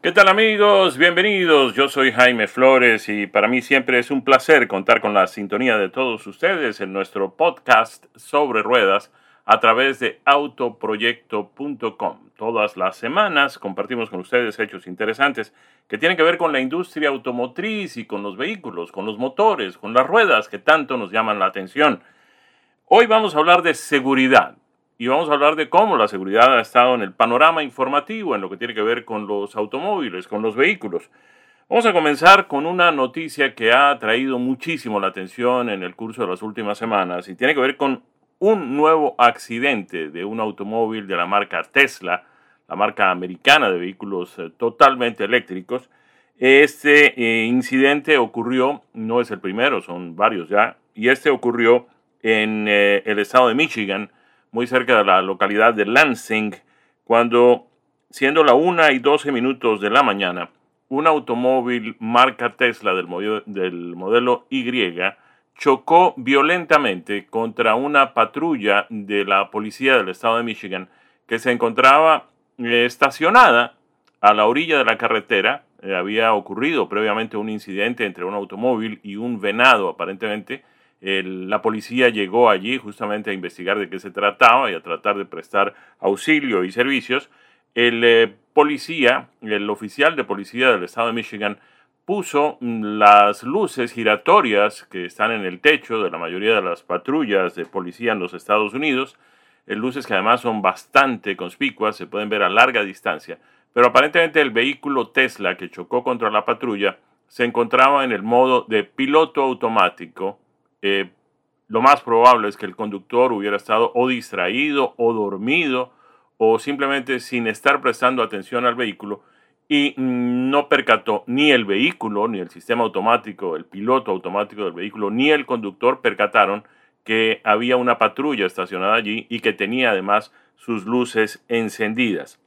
¿Qué tal amigos? Bienvenidos. Yo soy Jaime Flores y para mí siempre es un placer contar con la sintonía de todos ustedes en nuestro podcast sobre ruedas a través de autoproyecto.com. Todas las semanas compartimos con ustedes hechos interesantes que tienen que ver con la industria automotriz y con los vehículos, con los motores, con las ruedas que tanto nos llaman la atención. Hoy vamos a hablar de seguridad y vamos a hablar de cómo la seguridad ha estado en el panorama informativo en lo que tiene que ver con los automóviles, con los vehículos. Vamos a comenzar con una noticia que ha traído muchísimo la atención en el curso de las últimas semanas y tiene que ver con un nuevo accidente de un automóvil de la marca Tesla, la marca americana de vehículos eh, totalmente eléctricos. Este eh, incidente ocurrió, no es el primero, son varios ya, y este ocurrió en eh, el estado de Michigan, muy cerca de la localidad de Lansing, cuando, siendo la 1 y 12 minutos de la mañana, un automóvil marca Tesla del modelo, del modelo Y chocó violentamente contra una patrulla de la policía del estado de Michigan que se encontraba eh, estacionada a la orilla de la carretera. Eh, había ocurrido previamente un incidente entre un automóvil y un venado, aparentemente, la policía llegó allí justamente a investigar de qué se trataba y a tratar de prestar auxilio y servicios. El eh, policía, el oficial de policía del estado de Michigan, puso mm, las luces giratorias que están en el techo de la mayoría de las patrullas de policía en los Estados Unidos, eh, luces que además son bastante conspicuas, se pueden ver a larga distancia, pero aparentemente el vehículo Tesla que chocó contra la patrulla se encontraba en el modo de piloto automático eh, lo más probable es que el conductor hubiera estado o distraído o dormido o simplemente sin estar prestando atención al vehículo y no percató ni el vehículo, ni el sistema automático, el piloto automático del vehículo, ni el conductor percataron que había una patrulla estacionada allí y que tenía además sus luces encendidas.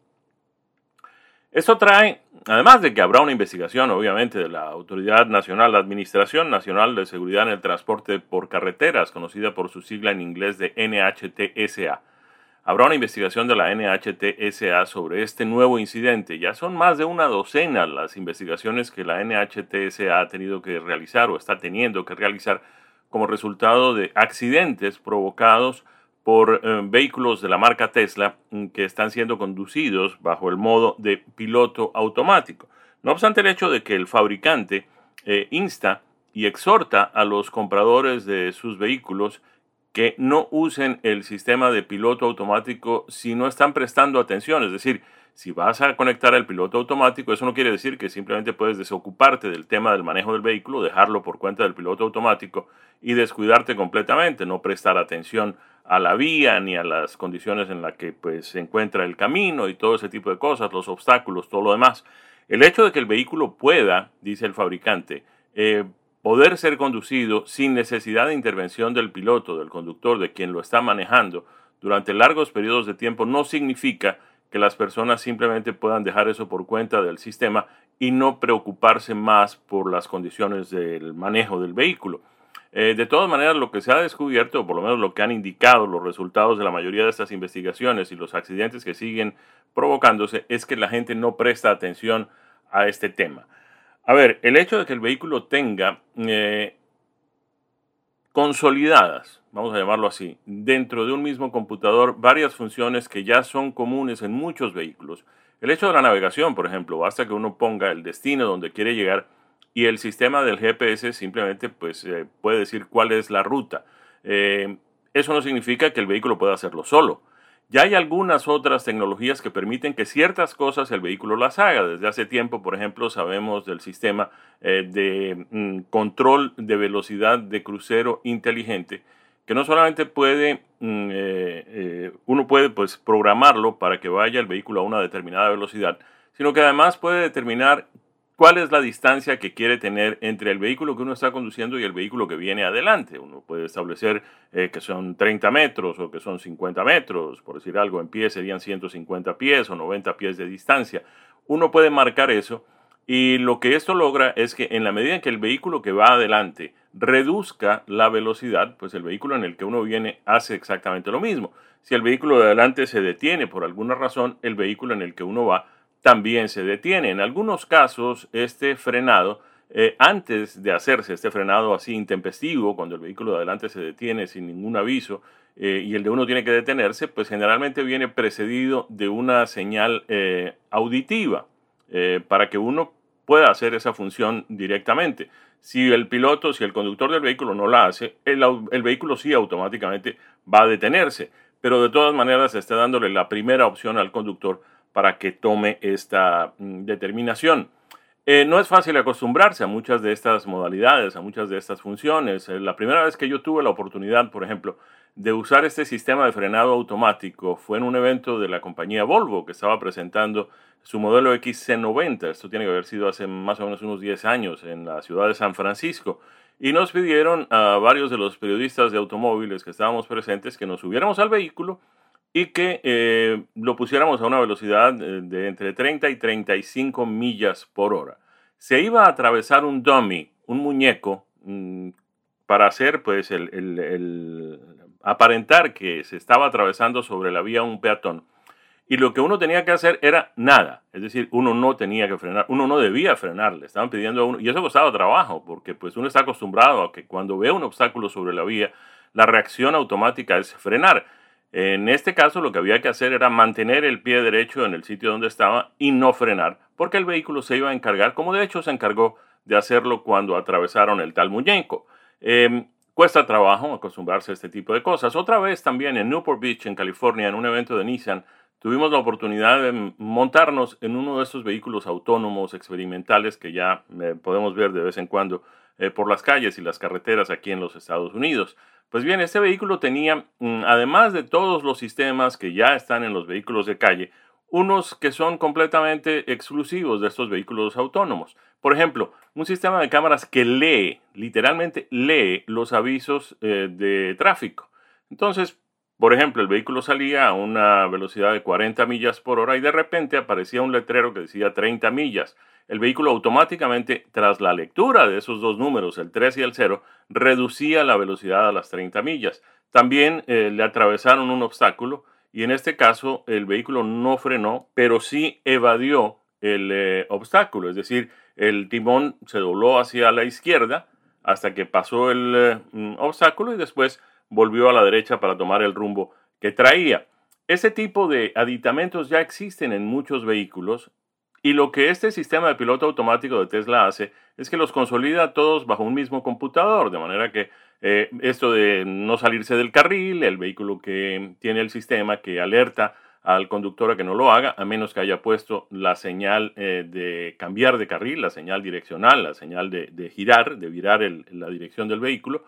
Esto trae, además de que habrá una investigación, obviamente, de la Autoridad Nacional, la Administración Nacional de Seguridad en el Transporte por Carreteras, conocida por su sigla en inglés de NHTSA. Habrá una investigación de la NHTSA sobre este nuevo incidente. Ya son más de una docena las investigaciones que la NHTSA ha tenido que realizar o está teniendo que realizar como resultado de accidentes provocados por eh, vehículos de la marca Tesla mm, que están siendo conducidos bajo el modo de piloto automático. No obstante el hecho de que el fabricante eh, insta y exhorta a los compradores de sus vehículos que no usen el sistema de piloto automático si no están prestando atención, es decir, si vas a conectar el piloto automático, eso no quiere decir que simplemente puedes desocuparte del tema del manejo del vehículo, dejarlo por cuenta del piloto automático y descuidarte completamente, no prestar atención a la vía ni a las condiciones en las que pues, se encuentra el camino y todo ese tipo de cosas, los obstáculos, todo lo demás. El hecho de que el vehículo pueda, dice el fabricante, eh, poder ser conducido sin necesidad de intervención del piloto, del conductor, de quien lo está manejando durante largos periodos de tiempo, no significa que las personas simplemente puedan dejar eso por cuenta del sistema y no preocuparse más por las condiciones del manejo del vehículo. Eh, de todas maneras, lo que se ha descubierto, o por lo menos lo que han indicado los resultados de la mayoría de estas investigaciones y los accidentes que siguen provocándose, es que la gente no presta atención a este tema. A ver, el hecho de que el vehículo tenga eh, consolidadas, vamos a llamarlo así, dentro de un mismo computador varias funciones que ya son comunes en muchos vehículos. El hecho de la navegación, por ejemplo, basta que uno ponga el destino donde quiere llegar y el sistema del GPS simplemente pues, eh, puede decir cuál es la ruta. Eh, eso no significa que el vehículo pueda hacerlo solo. Ya hay algunas otras tecnologías que permiten que ciertas cosas el vehículo las haga. Desde hace tiempo, por ejemplo, sabemos del sistema eh, de mm, control de velocidad de crucero inteligente, que no solamente puede, mm, uno puede pues, programarlo para que vaya el vehículo a una determinada velocidad, sino que además puede determinar cuál es la distancia que quiere tener entre el vehículo que uno está conduciendo y el vehículo que viene adelante. Uno puede establecer eh, que son 30 metros o que son 50 metros, por decir algo, en pie serían 150 pies o 90 pies de distancia. Uno puede marcar eso y lo que esto logra es que en la medida en que el vehículo que va adelante reduzca la velocidad, pues el vehículo en el que uno viene hace exactamente lo mismo. Si el vehículo de adelante se detiene por alguna razón, el vehículo en el que uno va también se detiene. En algunos casos, este frenado, eh, antes de hacerse este frenado así intempestivo, cuando el vehículo de adelante se detiene sin ningún aviso eh, y el de uno tiene que detenerse, pues generalmente viene precedido de una señal eh, auditiva para que uno pueda hacer esa función directamente. Si el piloto, si el conductor del vehículo no la hace, el, el vehículo sí automáticamente va a detenerse pero de todas maneras está dándole la primera opción al conductor para que tome esta mm, determinación. Eh, no es fácil acostumbrarse a muchas de estas modalidades, a muchas de estas funciones. Eh, la primera vez que yo tuve la oportunidad, por ejemplo, de usar este sistema de frenado automático fue en un evento de la compañía Volvo que estaba presentando su modelo XC90. Esto tiene que haber sido hace más o menos unos 10 años en la ciudad de San Francisco y nos pidieron a varios de los periodistas de automóviles que estábamos presentes que nos subiéramos al vehículo y que eh, lo pusiéramos a una velocidad eh, de entre 30 y 35 millas por hora. Se iba a atravesar un dummy, un muñeco, mm, para hacer, pues, el, aparentar que se estaba atravesando sobre la vía un peatón y lo que uno tenía que hacer era nada. Es decir, uno no tenía que frenar, uno no debía frenar, le estaban pidiendo a uno, y eso costaba trabajo, porque pues uno está acostumbrado a que cuando ve un obstáculo sobre la vía, la reacción automática es frenar. En este caso lo que había que hacer era mantener el pie derecho en el sitio donde estaba y no frenar, porque el vehículo se iba a encargar, como de hecho se encargó de hacerlo cuando atravesaron el tal muñeco. Em, cuesta trabajo acostumbrarse a este tipo de cosas. Otra vez también en Newport Beach, en California, en un evento de Nissan, tuvimos la oportunidad de montarnos en uno de estos vehículos autónomos experimentales que ya eh, podemos ver de vez en cuando eh, por las calles y las carreteras aquí en los Estados Unidos. Pues bien, este vehículo tenía, mm, además de todos los sistemas que ya están en los vehículos de calle, unos que son completamente exclusivos de estos vehículos autónomos. Por ejemplo, un sistema de cámaras que lee, literalmente lee los avisos eh, de tráfico. Entonces, por ejemplo, el vehículo salía a una velocidad de 40 millas por hora y de repente aparecía un letrero que decía 30 millas. El vehículo automáticamente, tras la lectura de esos dos números, el 3 y el 0, reducía la velocidad a las 30 millas. También eh, le atravesaron un obstáculo y en este caso el vehículo no frenó, pero sí evadió el eh, obstáculo, es decir, el timón se dobló hacia la izquierda hasta que pasó el eh, mm, obstáculo y después volvió a la derecha para tomar el rumbo que traía. Ese tipo de aditamentos ya existen en muchos vehículos y lo que este sistema de piloto automático de Tesla hace es que los consolida todos bajo un mismo computador, de manera que eh, esto de no salirse del carril, el vehículo que tiene el sistema que alerta al conductor a que no lo haga, a menos que haya puesto la señal eh, de cambiar de carril, la señal direccional, la señal de, girar, de virar la dirección del vehículo,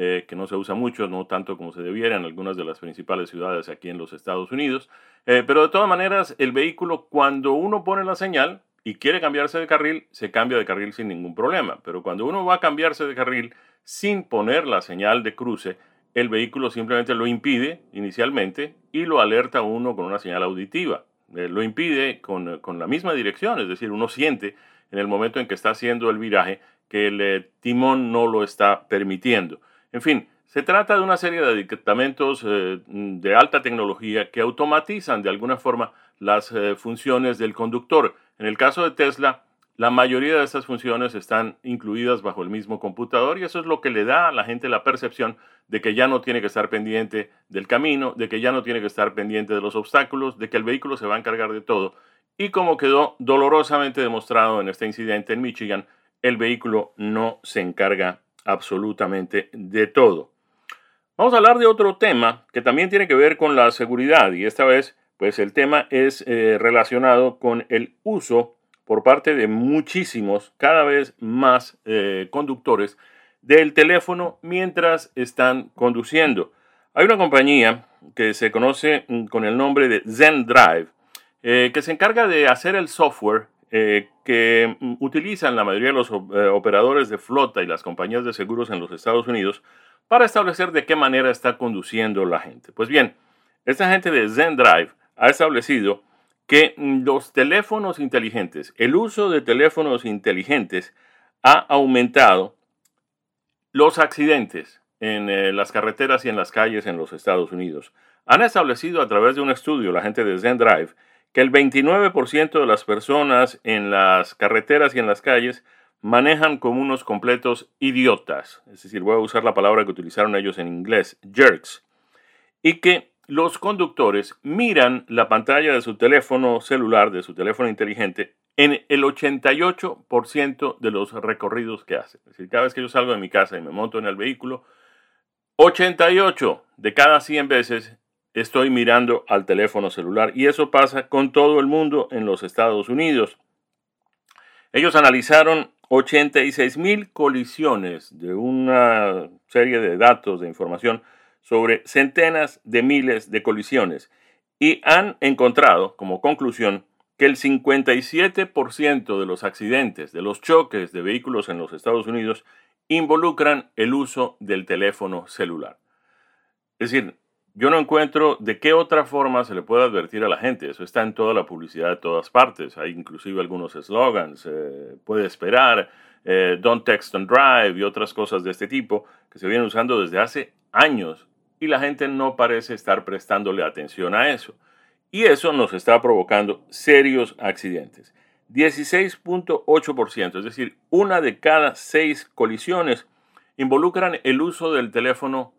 eh, que no se usa mucho, no tanto como se debiera en algunas de las principales ciudades aquí en los Estados Unidos. Eh, pero de todas maneras, el vehículo, cuando uno pone la señal y quiere cambiarse de carril, se cambia de carril sin ningún problema. Pero cuando uno va a cambiarse de carril sin poner la señal de cruce, el vehículo simplemente lo impide inicialmente y lo alerta a uno con una señal auditiva. Eh, lo impide con, con, la misma dirección, es decir, uno siente en el momento en que está haciendo el viraje que el timón no lo está permitiendo. En fin, se trata de una serie de aditamentos eh, de alta tecnología que automatizan de alguna forma las eh, funciones del conductor. En el caso de Tesla, la mayoría de estas funciones están incluidas bajo el mismo computador y eso es lo que le da a la gente la percepción de que ya no tiene que estar pendiente del camino, de que ya no tiene que estar pendiente de los obstáculos, de que el vehículo se va a encargar de todo. Y como quedó dolorosamente demostrado en este incidente en Michigan, el vehículo no se encarga absolutamente de todo. Vamos a hablar de otro tema que también tiene que ver con la seguridad y esta vez pues el tema es eh, relacionado con el uso por parte de muchísimos, cada vez más eh, conductores del teléfono mientras están conduciendo. Hay una compañía que se conoce mm, con el nombre de Zen Drive, eh, que se encarga de hacer el software eh, que mm, utilizan la mayoría de los eh, operadores de flota y las compañías de seguros en los Estados Unidos para establecer de qué manera está conduciendo la gente. Pues bien, esta gente de Zen Drive ha establecido que mm, los teléfonos inteligentes, el uso de teléfonos inteligentes ha aumentado los accidentes en eh, las carreteras y en las calles en los Estados Unidos. Han establecido a través de un estudio la gente de Zen Drive que el 29% de las personas en las carreteras y en las calles manejan como unos completos idiotas, es decir, voy a usar la palabra que utilizaron ellos en inglés, jerks, y que los conductores miran la pantalla de su teléfono celular, de su teléfono inteligente, en el 88% de los recorridos que hacen. Es decir, cada vez que yo salgo de mi casa y me monto en el vehículo, 88 de cada 100 veces estoy mirando al teléfono celular y eso pasa con todo el mundo en los Estados Unidos. Ellos analizaron 86 mil colisiones de una serie de datos, de información sobre centenas de miles de colisiones y han encontrado como conclusión que el 57% de los accidentes, de los choques de vehículos en los Estados Unidos involucran el uso del teléfono celular. Es decir, yo no encuentro de qué otra forma se le puede advertir a la gente. Eso está en toda la publicidad de todas partes. Hay inclusive algunos slogans. Eh, puede esperar, eh, don't text and drive y otras cosas de este tipo que se vienen usando desde hace años y la gente no parece estar prestándole atención a eso. Y eso nos está provocando serios accidentes. 16.8%, es decir, una de cada seis colisiones involucran el uso del teléfono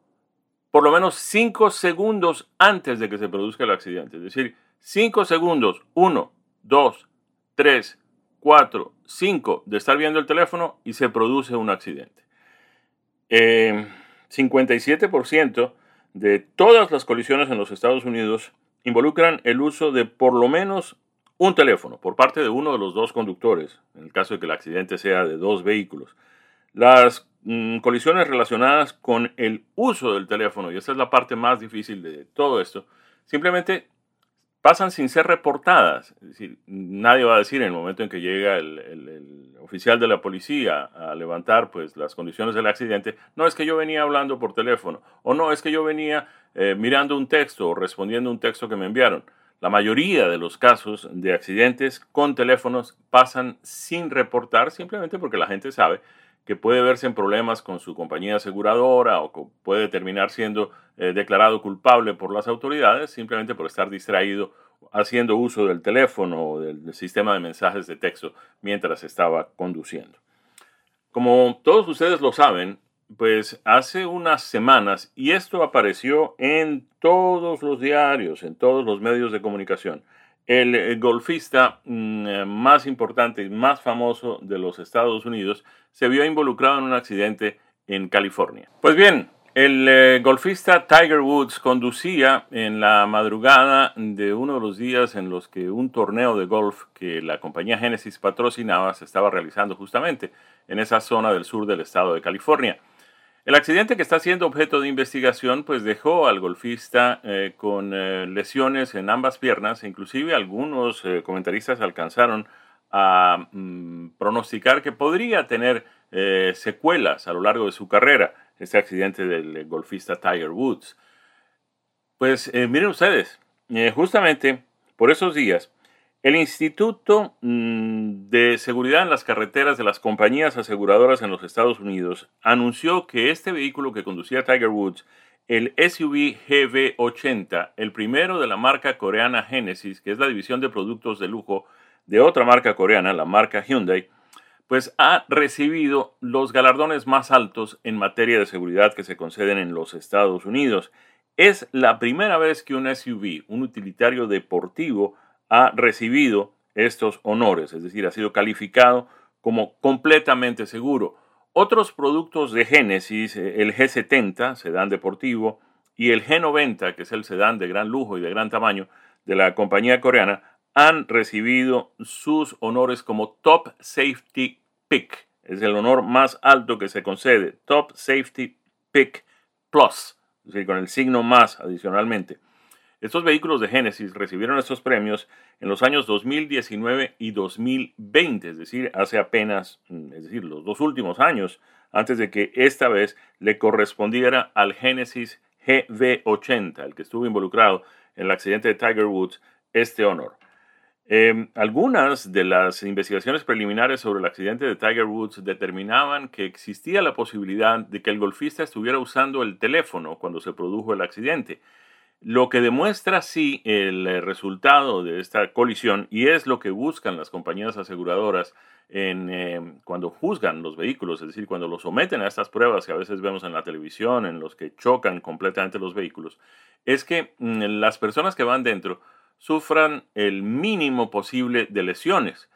por lo menos 5 segundos antes de que se produzca el accidente. Es decir, 5 segundos, 1, 2, 3, 4, 5 de estar viendo el teléfono y se produce un accidente. 57% eh, de todas las colisiones en los Estados Unidos involucran el uso de por lo menos un teléfono por parte de uno de los dos conductores, en el caso de que el accidente sea de dos vehículos. Las mm, colisiones relacionadas con el uso del teléfono, y esa es la parte más difícil de todo esto, simplemente pasan sin ser reportadas. Es decir, nadie va a decir en el momento en que llega el, oficial de la policía a levantar pues, las condiciones del accidente, no es que yo venía hablando por teléfono, o no es que yo venía eh, mirando un texto o respondiendo un texto que me enviaron. La mayoría de los casos de accidentes con teléfonos pasan sin reportar simplemente porque la gente sabe que puede verse en problemas con su compañía aseguradora o puede terminar siendo eh, declarado culpable por las autoridades simplemente por estar distraído haciendo uso del teléfono o del sistema de mensajes de texto mientras estaba conduciendo. Como todos ustedes lo saben, pues hace unas semanas, y esto apareció en todos los diarios, en todos los medios de comunicación, el golfista mm, eh, más importante y más famoso de los Estados Unidos se vio involucrado en un accidente en California. Pues bien, el eh, golfista Tiger Woods conducía en la madrugada de uno de los días en los que un torneo de golf que la compañía Genesis patrocinaba se estaba realizando justamente en esa zona del sur del estado de California. El accidente que está siendo objeto de investigación pues dejó al golfista eh, con eh, lesiones en ambas piernas, inclusive algunos eh, comentaristas alcanzaron a mm, pronosticar que podría tener secuelas a lo largo de su carrera este accidente del golfista Tiger Woods. Pues miren ustedes, justamente por esos días el Instituto mm, de Seguridad en las Carreteras de las compañías aseguradoras en los Estados Unidos anunció que este vehículo que conducía Tiger Woods, el SUV GV80, el primero de la marca coreana Genesis, que es la división de productos de lujo de otra marca coreana, la marca Hyundai, pues ha recibido los galardones más altos en materia de seguridad que se conceden en los Estados Unidos. Es la primera vez que un SUV, un utilitario deportivo, ha recibido estos honores, es decir, ha sido calificado como completamente seguro. Otros productos de Genesis, eh, el G70, sedán deportivo, y el G90, que es el sedán de gran lujo y de gran tamaño de la compañía coreana, han recibido sus honores como Top Safety Pick. Es el honor más alto que se concede, Top Safety Pick Plus, es decir, con el signo más adicionalmente. Estos vehículos de Genesis recibieron estos premios en los años 2019 y 2020, es decir, hace apenas, mm, es decir, los dos últimos años, antes de que esta vez le correspondiera al Genesis GV80, el que estuvo involucrado en el accidente de Tiger Woods, este honor. Em, algunas de las investigaciones preliminares sobre el accidente de Tiger Woods determinaban que existía la posibilidad de que el golfista estuviera usando el teléfono cuando se produjo el accidente. Lo que demuestra sí el eh, resultado de esta colisión y es lo que buscan las compañías aseguradoras en, eh, cuando juzgan los vehículos, es decir, cuando los someten a estas pruebas que a veces vemos en la televisión, en los que chocan completamente los vehículos, es que mm, las personas que van dentro sufran el mínimo posible de lesiones.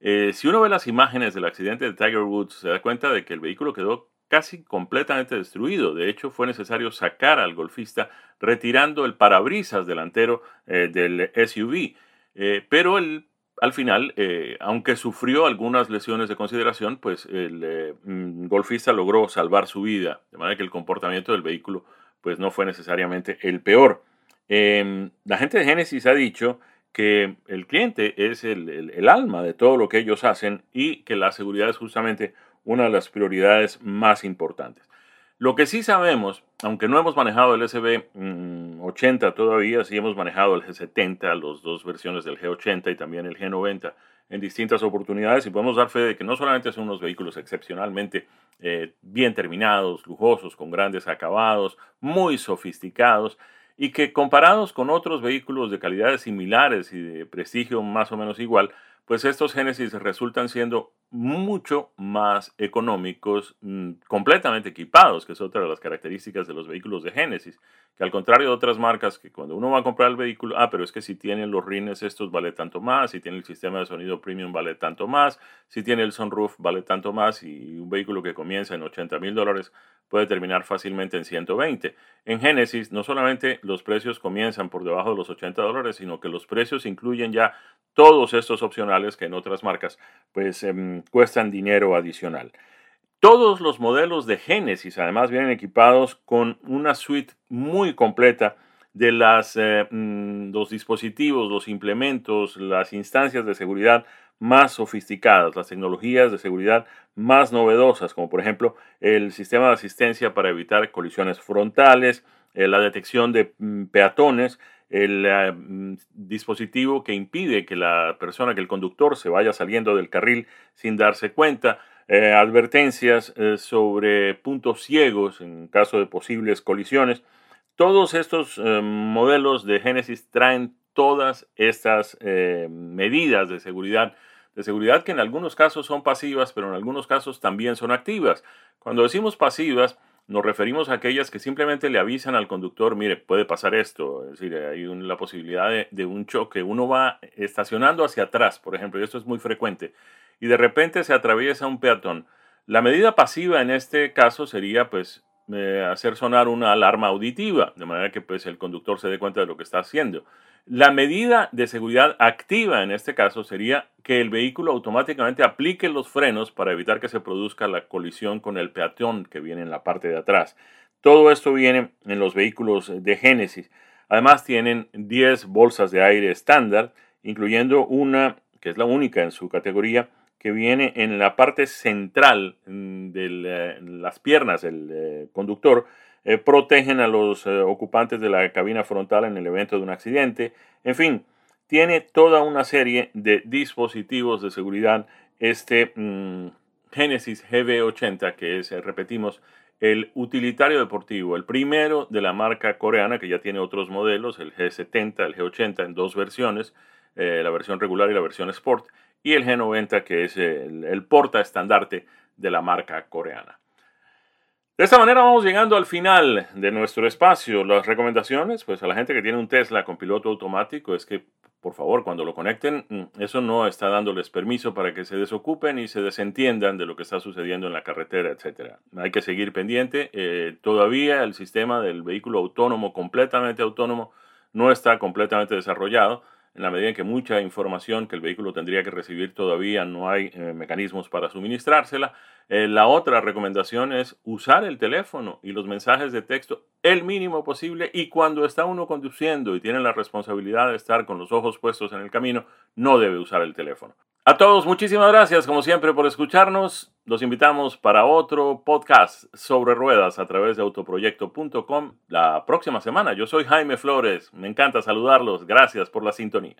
Eh, si uno ve las imágenes del accidente de Tiger Woods, se da cuenta de que el vehículo quedó casi completamente destruido. De hecho, fue necesario sacar al golfista retirando el parabrisas delantero eh, del SUV. Eh, pero el, al final, aunque sufrió algunas lesiones de consideración, pues el mm, golfista logró salvar su vida. De manera que el comportamiento del vehículo pues, no fue necesariamente el peor. Em, la gente de Genesis ha dicho que el cliente es el, alma de todo lo que ellos hacen y que la seguridad es justamente una de las prioridades más importantes. Lo que sí sabemos, aunque no hemos manejado el SB80 mm, todavía, sí hemos manejado el G70, las dos versiones del G80 y también el G90 en distintas oportunidades y podemos dar fe de que no solamente son unos vehículos excepcionalmente eh, bien terminados, lujosos, con grandes acabados, muy sofisticados, y que comparados con otros vehículos de calidades similares y de prestigio más o menos igual, pues estos Genesis resultan siendo mucho más económicos, mm, completamente equipados, que es otra de las características de los vehículos de Genesis, que al contrario de otras marcas que cuando uno va a comprar el vehículo, ah, pero es que si tiene los rines estos vale tanto más, si tiene el sistema de sonido premium vale tanto más, si tiene el sunroof vale tanto más y un vehículo que comienza en 80 mil dólares puede terminar fácilmente en 120. En Genesis no solamente los precios comienzan por debajo de los 80 dólares, sino que los precios incluyen ya todos estos opcionales que en otras marcas pues em, cuestan dinero adicional. Todos los modelos de Genesis además vienen equipados con una suite muy completa de las, eh, mm, los dispositivos, los implementos, las instancias de seguridad más sofisticadas, las tecnologías de seguridad más novedosas, como por ejemplo el sistema de asistencia para evitar colisiones frontales, eh, la detección de mm, peatones, el eh, mm, dispositivo que impide que la persona, que el conductor se vaya saliendo del carril sin darse cuenta, eh, advertencias sobre puntos ciegos en caso de posibles colisiones. Todos estos modelos de Genesis traen todas estas medidas de seguridad, de seguridad que en algunos casos son pasivas, pero en algunos casos también son activas. Cuando decimos pasivas, nos referimos a aquellas que simplemente le avisan al conductor, mire, puede pasar esto, es decir, hay la posibilidad de, un choque, uno va estacionando hacia atrás, por ejemplo, y esto es muy frecuente, y de repente se atraviesa un peatón. La medida pasiva en este caso sería pues hacer sonar una alarma auditiva, de manera que pues el conductor se dé cuenta de lo que está haciendo. La medida de seguridad activa en este caso sería que el vehículo automáticamente aplique los frenos para evitar que se produzca la colisión con el peatón que viene en la parte de atrás. Todo esto viene en los vehículos de Genesis. Además tienen 10 bolsas de aire estándar, incluyendo una que es la única en su categoría, que viene en la parte central mm, de eh, las piernas del eh, conductor eh, protegen a los ocupantes de la cabina frontal en el evento de un accidente. En fin, tiene toda una serie de dispositivos de seguridad. Este mm, Genesis GV80, que es, repetimos, el utilitario deportivo, el primero de la marca coreana, que ya tiene otros modelos, el G70, el G80 en dos versiones, la versión regular y la versión Sport, y el G90, que es el, el porta estandarte de la marca coreana. De esta manera vamos llegando al final de nuestro espacio. Las recomendaciones, pues a la gente que tiene un Tesla con piloto automático, es que por favor cuando lo conecten, mm, eso no está dándoles permiso para que se desocupen y se desentiendan de lo que está sucediendo en la carretera, etc. Hay que seguir pendiente. Eh, todavía el sistema del vehículo autónomo, completamente autónomo, no está completamente desarrollado en la medida en que mucha información que el vehículo tendría que recibir todavía no hay eh, mecanismos para suministrársela. Eh, la otra recomendación es usar el teléfono y los mensajes de texto el mínimo posible y cuando está uno conduciendo y tiene la responsabilidad de estar con los ojos puestos en el camino, no debe usar el teléfono. A todos, muchísimas gracias como siempre por escucharnos. Los invitamos para otro podcast sobre ruedas a través de autoproyecto.com la próxima semana. Yo soy Jaime Flores. Me encanta saludarlos. Gracias por la sintonía.